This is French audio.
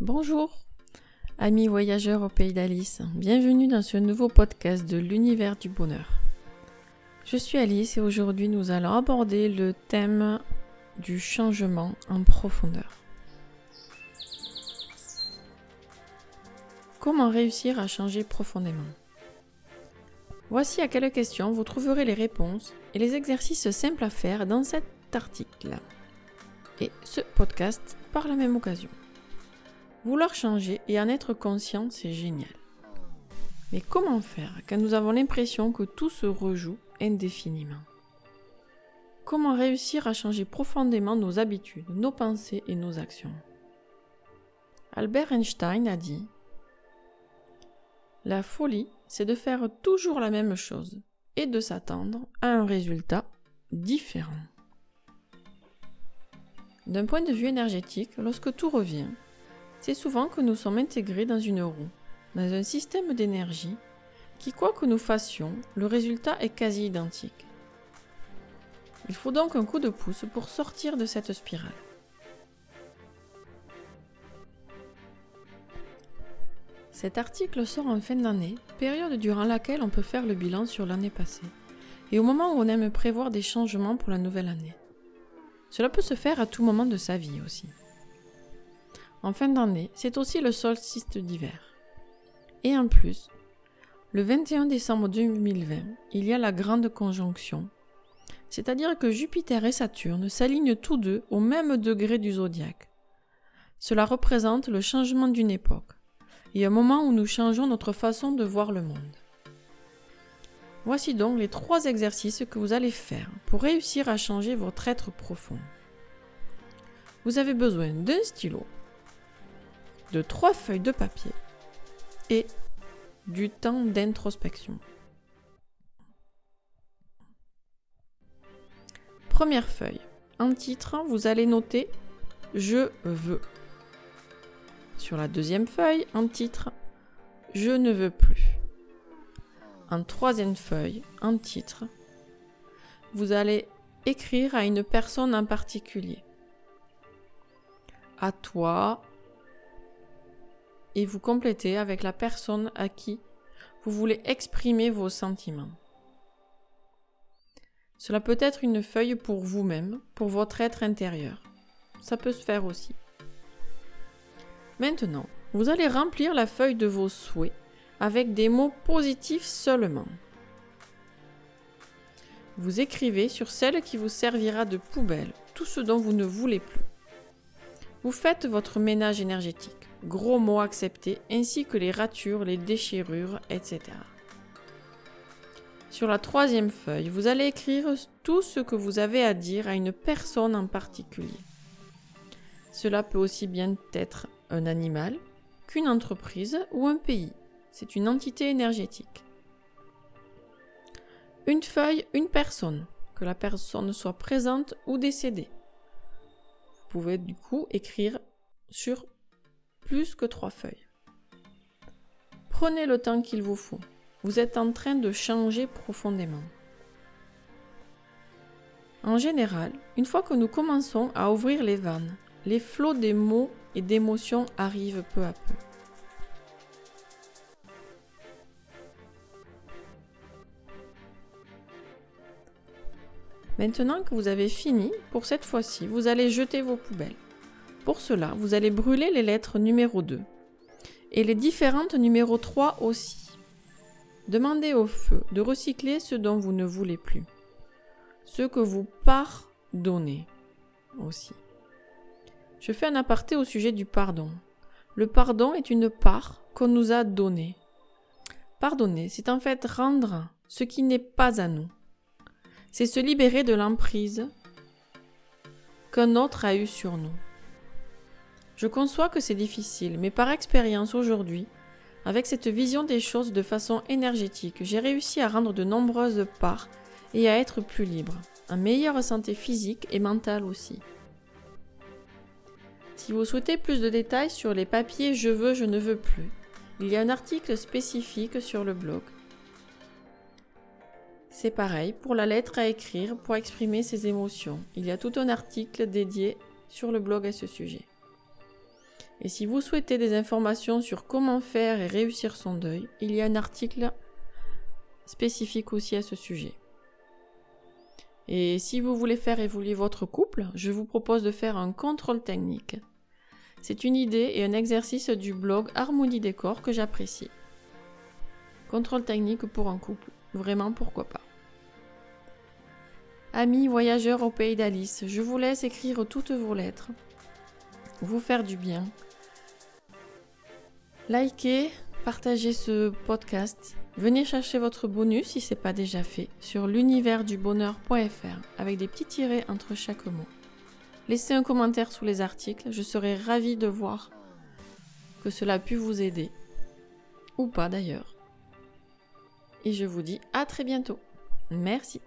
Bonjour, amis voyageurs au pays d'Alice. Bienvenue dans ce nouveau podcast de l'univers du bonheur. Je suis Alice et aujourd'hui nous allons aborder le thème du changement en profondeur. Comment réussir à changer profondément? Voici à quelles questions vous trouverez les réponses et les exercices simples à faire dans cet article et ce podcast par la même occasion. Vouloir changer et en être conscient, c'est génial. Mais comment faire quand nous avons l'impression que tout se rejoue indéfiniment? Comment réussir à changer profondément nos habitudes, nos pensées et nos actions? Albert Einstein a dit La folie, c'est de faire toujours la même chose et de s'attendre à un résultat différent. D'un point de vue énergétique, lorsque tout revient, c'est souvent que nous sommes intégrés dans une roue, dans un système d'énergie qui, quoi que nous fassions, le résultat est quasi identique. Il faut donc un coup de pouce pour sortir de cette spirale. Cet article sort en fin d'année, période durant laquelle on peut faire le bilan sur l'année passée, et au moment où on aime prévoir des changements pour la nouvelle année. Cela peut se faire à tout moment de sa vie aussi. En fin d'année, c'est aussi le solstice d'hiver. Et en plus, le 21 décembre 2020, il y a la grande conjonction, c'est-à-dire que Jupiter et Saturne s'alignent tous deux au même degré du zodiaque. Cela représente le changement d'une époque et un moment où nous changeons notre façon de voir le monde. Voici donc les trois exercices que vous allez faire pour réussir à changer votre être profond. Vous avez besoin d'un stylo, de trois feuilles de papier et du temps d'introspection. Première feuille. En titre, vous allez noter Je veux. Sur la deuxième feuille, en titre, Je ne veux plus. En troisième feuille, en titre, vous allez écrire à une personne en particulier. À toi, et vous complétez avec la personne à qui vous voulez exprimer vos sentiments. Cela peut être une feuille pour vous-même, pour votre être intérieur. Ça peut se faire aussi. Maintenant, vous allez remplir la feuille de vos souhaits avec des mots positifs seulement. Vous écrivez sur celle qui vous servira de poubelle tout ce dont vous ne voulez plus. Vous faites votre ménage énergétique gros mots acceptés, ainsi que les ratures, les déchirures, etc. Sur la troisième feuille, vous allez écrire tout ce que vous avez à dire à une personne en particulier. Cela peut aussi bien être un animal qu'une entreprise ou un pays. C'est une entité énergétique. Une feuille, une personne, que la personne soit présente ou décédée. Vous pouvez du coup écrire sur plus que trois feuilles. Prenez le temps qu'il vous faut. Vous êtes en train de changer profondément. En général, une fois que nous commençons à ouvrir les vannes, les flots des mots et d'émotions arrivent peu à peu. Maintenant que vous avez fini, pour cette fois-ci, vous allez jeter vos poubelles. Pour cela, vous allez brûler les lettres numéro 2 et les différentes numéro 3 aussi. Demandez au feu de recycler ce dont vous ne voulez plus, ce que vous pardonnez aussi. Je fais un aparté au sujet du pardon. Le pardon est une part qu'on nous a donnée. Pardonner, c'est en fait rendre ce qui n'est pas à nous. C'est se libérer de l'emprise qu'un autre a eue sur nous. Je conçois que c'est difficile, mais par expérience aujourd'hui, avec cette vision des choses de façon énergétique, j'ai réussi à rendre de nombreuses parts et à être plus libre, en meilleure santé physique et mentale aussi. Si vous souhaitez plus de détails sur les papiers je veux, je ne veux plus, il y a un article spécifique sur le blog. C'est pareil pour la lettre à écrire pour exprimer ses émotions. Il y a tout un article dédié sur le blog à ce sujet. Et si vous souhaitez des informations sur comment faire et réussir son deuil, il y a un article spécifique aussi à ce sujet. Et si vous voulez faire évoluer votre couple, je vous propose de faire un contrôle technique. C'est une idée et un exercice du blog Harmonie Décor que j'apprécie. Contrôle technique pour un couple, vraiment pourquoi pas. Amis voyageurs au pays d'Alice, je vous laisse écrire toutes vos lettres, vous faire du bien. Likez, partagez ce podcast Venez chercher votre bonus si ce n'est pas déjà fait sur l'univers-du-bonheur.fr avec des petits tirets entre chaque mot. Laissez un commentaire sous les articles, je serai ravie de voir que cela a pu vous aider. Ou pas d'ailleurs. Et je vous dis à très bientôt. Merci.